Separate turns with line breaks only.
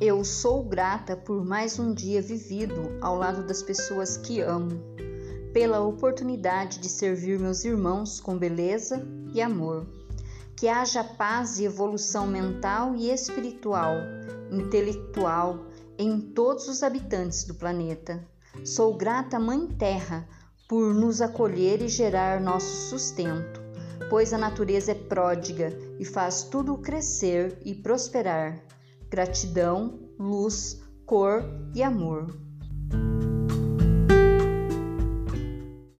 Eu sou grata por mais um dia vivido ao lado das pessoas que amo, pela oportunidade de servir meus irmãos com beleza e amor. Que haja paz e evolução mental e espiritual, intelectual em todos os habitantes do planeta. Sou grata, Mãe Terra, por nos acolher e gerar nosso sustento, pois a natureza é pródiga e faz tudo crescer e prosperar gratidão, luz, cor e amor.